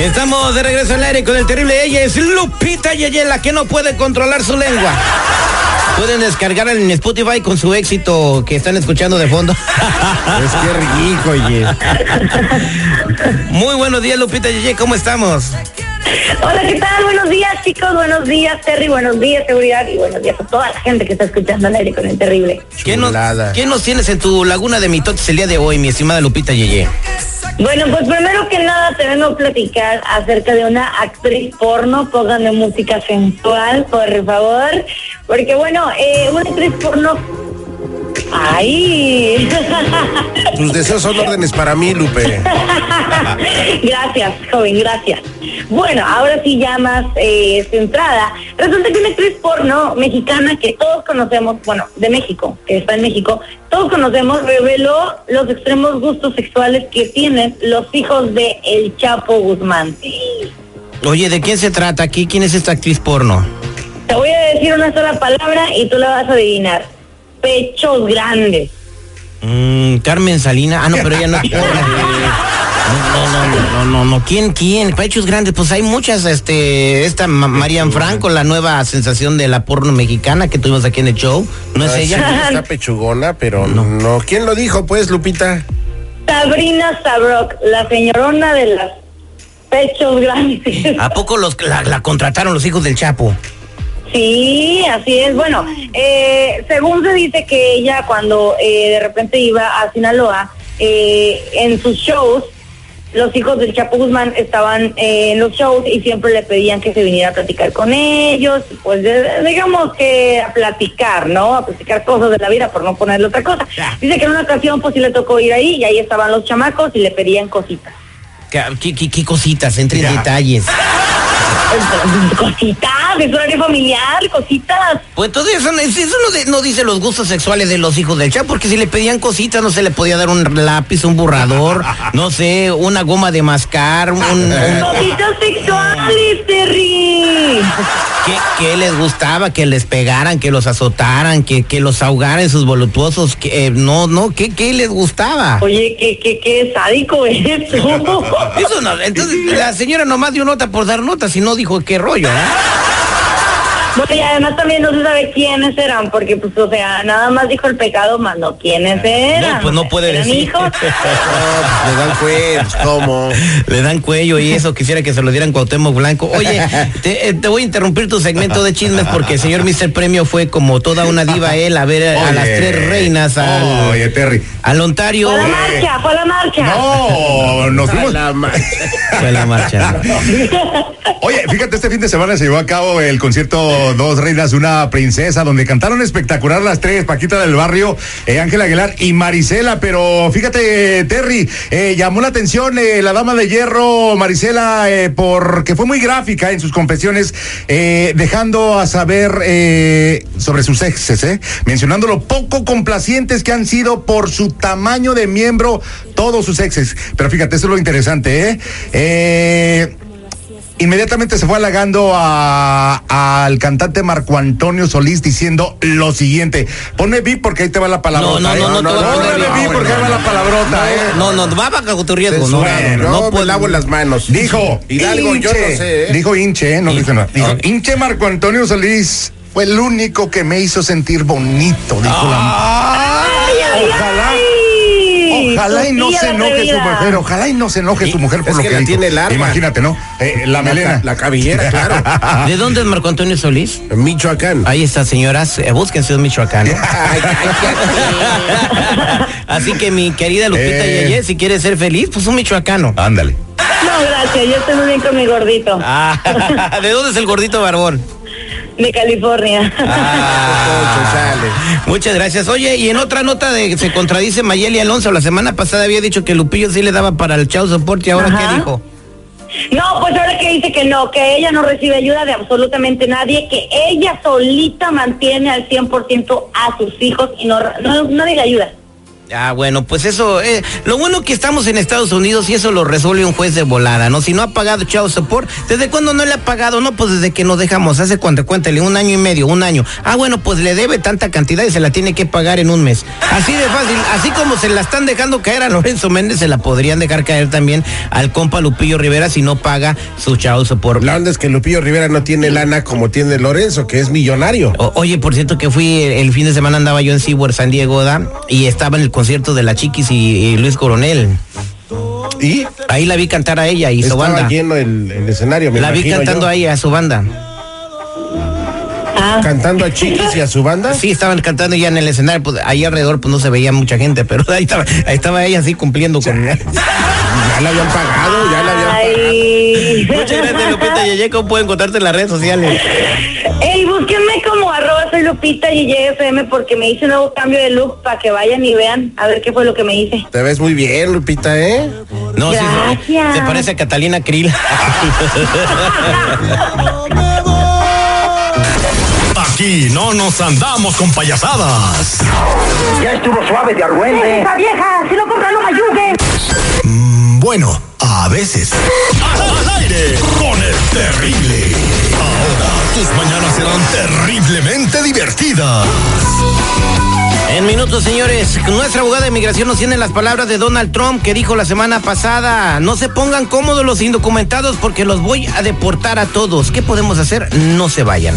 Estamos de regreso al aire con el terrible. Ella es Lupita Yeye, la que no puede controlar su lengua. Pueden descargar en Spotify con su éxito que están escuchando de fondo. es que rico, oye. Muy buenos días, Lupita Yeye, ¿cómo estamos? Hola, ¿qué tal? Buenos días, chicos. Buenos días, Terry. Buenos días, seguridad. Y buenos días a toda la gente que está escuchando al aire con el terrible. ¿Qué nos, qué nos tienes en tu laguna de mitotes el día de hoy, mi estimada Lupita Yeye? Bueno, pues primero que nada te vengo a platicar acerca de una actriz porno. Pónganme música sensual, por favor. Porque bueno, eh, una actriz porno... ¡Ay! Tus deseos son órdenes para mí, Lupe. gracias, joven, gracias. Bueno, ahora sí ya más eh, centrada. Resulta que una actriz porno mexicana que todos conocemos, bueno, de México, que está en México, todos conocemos, reveló los extremos gustos sexuales que tienen los hijos de El Chapo Guzmán. Oye, ¿de quién se trata aquí? ¿Quién es esta actriz porno? Te voy a decir una sola palabra y tú la vas a adivinar. Pechos grandes. Mm, Carmen Salina. Ah, no, pero ella no es porno. No, no, no, no, no, no. ¿Quién, quién? Pechos grandes. Pues hay muchas, este, esta Ma- Marian Franco, la nueva sensación de la porno mexicana que tuvimos aquí en el show. ¿No es Ah, sí, ella? está pechugona, pero no. ¿Quién lo dijo, pues, Lupita? Sabrina Sabrok, la señorona de las pechos grandes. ¿A poco los, la, la contrataron los hijos del Chapo? Sí, así es. Bueno, eh, según se dice que ella cuando eh, de repente iba a Sinaloa, eh, en sus shows, los hijos del Chapo Guzmán estaban eh, en los shows y siempre le pedían que se viniera a platicar con ellos, pues de- digamos que a platicar, ¿no? A platicar cosas de la vida, por no ponerle otra cosa. Dice que en una ocasión pues sí le tocó ir ahí y ahí estaban los chamacos y le pedían cositas. ¿Qué, qué- qué- qué cositas? Entre en detalles. Cositas, es horario familiar, cositas. Pues todo eso, no- eso no, de- no dice los gustos sexuales de los hijos del Chapo, porque si le pedían cositas, no se le podía dar un lápiz, un borrador, no sé, una goma de mascar, un, un- Cositas sexuales, Terry. ¿qué, qué les gustaba? Que les pegaran, que los azotaran, que, que los ahogaran en sus voluptuosos, que, eh, no, no, ¿qué, qué les gustaba? Oye, qué, qué, qué sádico es tú. Eso no, entonces la señora nomás dio nota por dar nota, si no dijo qué rollo, ¿eh? Bueno, y además también no se sabe quiénes eran, porque pues, o sea, nada más dijo el pecado, más no quiénes eran. No, pues no puede ¿Eran decir. hijos? Le dan cuentos, ¿cómo? Le dan cuello y eso, quisiera que se lo dieran Cuauhtémoc Blanco. Oye, te, eh, te voy a interrumpir tu segmento de chismes porque el señor Mr. Premio fue como toda una diva él a ver a las tres reinas al, Oye, Terry. al Ontario. Fue a la marcha, fue a la marcha. No, nos fuimos. Fue la marcha. Oye, fíjate, este fin de semana se llevó a cabo el concierto Dos Reinas, una princesa, donde cantaron espectacular las tres, Paquita del Barrio, eh, Ángela Aguilar y Marisela, pero fíjate, Terry, eh, llamó la atención eh, la dama de hierro, Marisela, porque fue muy gráfica en sus confesiones, dejando a saber sobre sus exes, mencionando lo poco complacientes que han sido por su tamaño de miembro todos sus exes. Pero fíjate, eso es lo interesante, ¿eh? Eh, Inmediatamente se fue halagando al cantante Marco Antonio Solís diciendo lo siguiente. Ponme vi porque ahí te va la palabrota. No, no, ¿eh? no, no Póngale vi. porque ahí va la palabrota, ¿eh? No, no, va bajo tu riesgo. No, no, no, lavo las manos. Dijo, Hidalgo, yo no sé, ¿eh? Dijo hinche, no dice nada. Dijo, hinche Marco Antonio Solís fue el único que me hizo sentir bonito, dijo la Ojalá. Ojalá y no se enoje su mujer, ojalá y no se enoje su mujer por es lo que que, la dijo. tiene el arma. Imagínate, ¿no? Eh, la melena. La, cabellera, claro. ¿De dónde es Marco Antonio Solís? Michoacán. Ahí está, señoras, eh, búsquense un. ¿eh? Ay, Así que mi querida Lupita Eh. Yeye, si quieres ser feliz, pues un michoacano. Ándale. No, gracias, yo estoy muy bien con mi gordito. Ah, ¿De dónde es el gordito barbón? De California. Ah, muchas gracias. Oye, y en otra nota de se contradice Mayeli Alonso, la semana pasada había dicho que Lupillo sí le daba para el chau soporte, ¿y ahora Ajá. qué dijo? No, pues ahora que dice que no, que ella no recibe ayuda de absolutamente nadie, que ella solita mantiene al 100% a sus hijos y no, no, no le ayuda. Ah, bueno, pues eso, eh, lo bueno que estamos en Estados Unidos y eso lo resuelve un juez de volada, ¿no? Si no ha pagado Chao Support, ¿desde cuándo no le ha pagado? No, pues desde que nos dejamos, hace cuánto, cuéntale, un año y medio, un año. Ah, bueno, pues le debe tanta cantidad y se la tiene que pagar en un mes. Así de fácil, así como se la están dejando caer a Lorenzo Méndez, se la podrían dejar caer también al compa Lupillo Rivera si no paga su Chao Support. La onda es que Lupillo Rivera no tiene lana como tiene Lorenzo, que es millonario. O- oye, por cierto que fui el, el fin de semana andaba yo en SeaWorld San Diego ¿da? y estaba en el concierto de la Chiquis y, y Luis Coronel. Y Ahí la vi cantar a ella y su banda. lleno el, el escenario, me La vi cantando yo. ahí a su banda. Ah, Cantando a Chiquis y a su banda. Sí, estaban cantando ya en el escenario, pues ahí alrededor pues no se veía mucha gente, pero ahí estaba, ahí estaba ella así cumpliendo con... Ya la habían pagado, ya la habían pagado. ay. Muchas gracias Lupita Yeye, ¿cómo pueden encontrarte en las redes sociales? Ey, búsquenme soy Lupita y FM porque me hice un nuevo cambio de look para que vayan y vean a ver qué fue lo que me hice. Te ves muy bien, Lupita, ¿eh? No, sí, Gracias. se parece a Catalina Krill. Aquí no nos andamos con payasadas. Ya estuvo suave de argüente. ¡Esa vieja! ¡Si lo compra no me ayude! Mm, Bueno, veces. Al aire con el terrible. Ahora tus mañanas serán terriblemente divertidas. En minutos, señores, nuestra abogada de migración nos tiene las palabras de Donald Trump que dijo la semana pasada, no se pongan cómodos los indocumentados porque los voy a deportar a todos. ¿Qué podemos hacer? No se vayan.